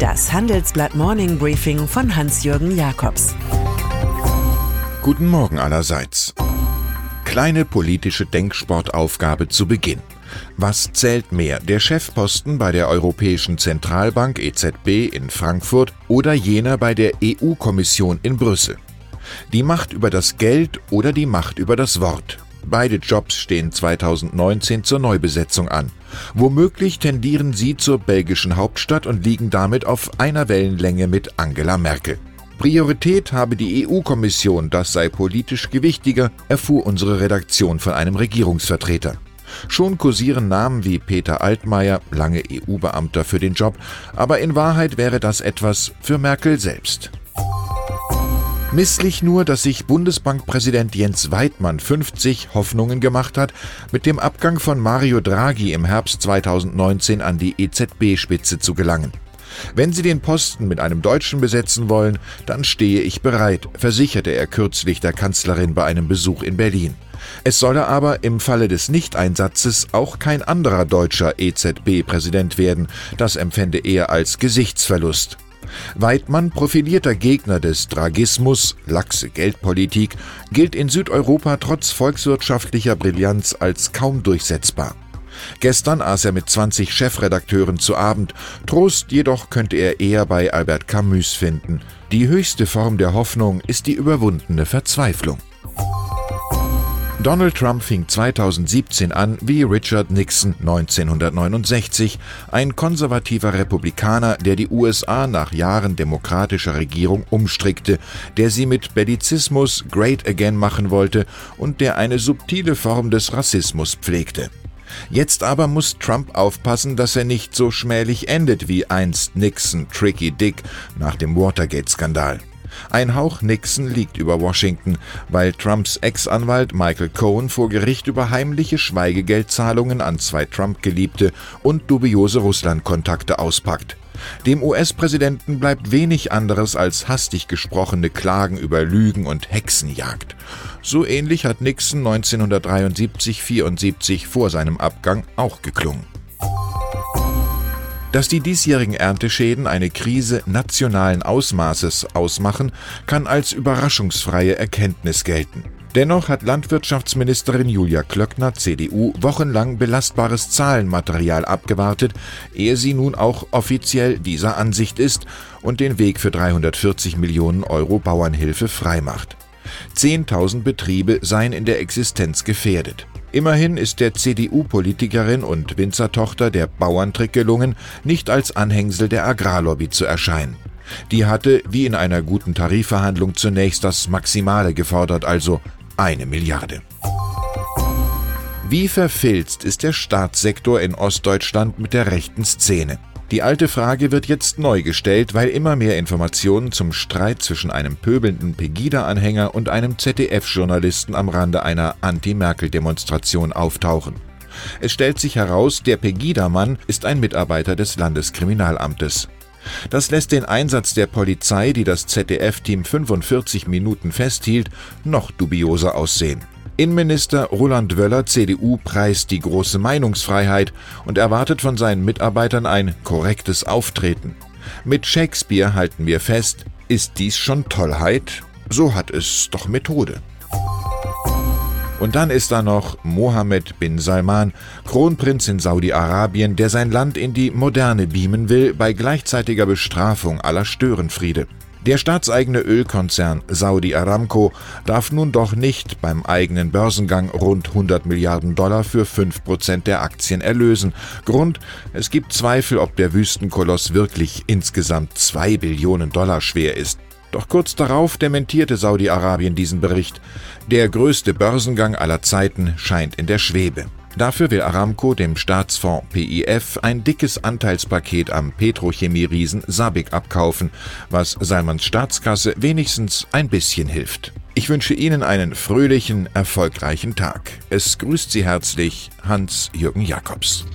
Das Handelsblatt Morning Briefing von Hans-Jürgen Jakobs. Guten Morgen allerseits. Kleine politische Denksportaufgabe zu Beginn. Was zählt mehr, der Chefposten bei der Europäischen Zentralbank EZB in Frankfurt oder jener bei der EU-Kommission in Brüssel? Die Macht über das Geld oder die Macht über das Wort? Beide Jobs stehen 2019 zur Neubesetzung an. Womöglich tendieren sie zur belgischen Hauptstadt und liegen damit auf einer Wellenlänge mit Angela Merkel. Priorität habe die EU-Kommission, das sei politisch gewichtiger, erfuhr unsere Redaktion von einem Regierungsvertreter. Schon kursieren Namen wie Peter Altmaier, lange EU-Beamter für den Job, aber in Wahrheit wäre das etwas für Merkel selbst. Misslich nur, dass sich Bundesbankpräsident Jens Weidmann 50 Hoffnungen gemacht hat, mit dem Abgang von Mario Draghi im Herbst 2019 an die EZB-Spitze zu gelangen. Wenn Sie den Posten mit einem Deutschen besetzen wollen, dann stehe ich bereit, versicherte er kürzlich der Kanzlerin bei einem Besuch in Berlin. Es solle aber im Falle des Nichteinsatzes auch kein anderer deutscher EZB-Präsident werden, das empfände er als Gesichtsverlust. Weidmann, profilierter Gegner des Dragismus, laxe Geldpolitik, gilt in Südeuropa trotz volkswirtschaftlicher Brillanz als kaum durchsetzbar. Gestern aß er mit 20 Chefredakteuren zu Abend. Trost jedoch könnte er eher bei Albert Camus finden. Die höchste Form der Hoffnung ist die überwundene Verzweiflung. Donald Trump fing 2017 an wie Richard Nixon 1969, ein konservativer Republikaner, der die USA nach Jahren demokratischer Regierung umstrickte, der sie mit Bellizismus Great Again machen wollte und der eine subtile Form des Rassismus pflegte. Jetzt aber muss Trump aufpassen, dass er nicht so schmählich endet wie einst Nixon Tricky Dick nach dem Watergate-Skandal. Ein Hauch Nixon liegt über Washington, weil Trumps Ex-Anwalt Michael Cohen vor Gericht über heimliche Schweigegeldzahlungen an zwei Trump-Geliebte und dubiose Russland-Kontakte auspackt. Dem US-Präsidenten bleibt wenig anderes als hastig gesprochene Klagen über Lügen und Hexenjagd. So ähnlich hat Nixon 1973-74 vor seinem Abgang auch geklungen. Dass die diesjährigen Ernteschäden eine Krise nationalen Ausmaßes ausmachen, kann als überraschungsfreie Erkenntnis gelten. Dennoch hat Landwirtschaftsministerin Julia Klöckner, CDU, wochenlang belastbares Zahlenmaterial abgewartet, ehe sie nun auch offiziell dieser Ansicht ist und den Weg für 340 Millionen Euro Bauernhilfe freimacht. 10.000 Betriebe seien in der Existenz gefährdet. Immerhin ist der CDU-Politikerin und Winzertochter der Bauerntrick gelungen, nicht als Anhängsel der Agrarlobby zu erscheinen. Die hatte, wie in einer guten Tarifverhandlung, zunächst das Maximale gefordert, also eine Milliarde. Wie verfilzt ist der Staatssektor in Ostdeutschland mit der rechten Szene? Die alte Frage wird jetzt neu gestellt, weil immer mehr Informationen zum Streit zwischen einem pöbelnden Pegida-Anhänger und einem ZDF-Journalisten am Rande einer Anti-Merkel-Demonstration auftauchen. Es stellt sich heraus, der Pegida-Mann ist ein Mitarbeiter des Landeskriminalamtes. Das lässt den Einsatz der Polizei, die das ZDF-Team 45 Minuten festhielt, noch dubioser aussehen. Innenminister Roland Wöller, CDU, preist die große Meinungsfreiheit und erwartet von seinen Mitarbeitern ein korrektes Auftreten. Mit Shakespeare halten wir fest, ist dies schon Tollheit? So hat es doch Methode. Und dann ist da noch Mohammed bin Salman, Kronprinz in Saudi-Arabien, der sein Land in die Moderne beamen will, bei gleichzeitiger Bestrafung aller Störenfriede. Der staatseigene Ölkonzern Saudi Aramco darf nun doch nicht beim eigenen Börsengang rund 100 Milliarden Dollar für 5% der Aktien erlösen. Grund, es gibt Zweifel, ob der Wüstenkoloss wirklich insgesamt 2 Billionen Dollar schwer ist. Doch kurz darauf dementierte Saudi-Arabien diesen Bericht. Der größte Börsengang aller Zeiten scheint in der Schwebe. Dafür will Aramco dem Staatsfonds PIF ein dickes Anteilspaket am Petrochemie-Riesen Sabic abkaufen, was Salmans Staatskasse wenigstens ein bisschen hilft. Ich wünsche Ihnen einen fröhlichen, erfolgreichen Tag. Es grüßt Sie herzlich Hans-Jürgen Jakobs.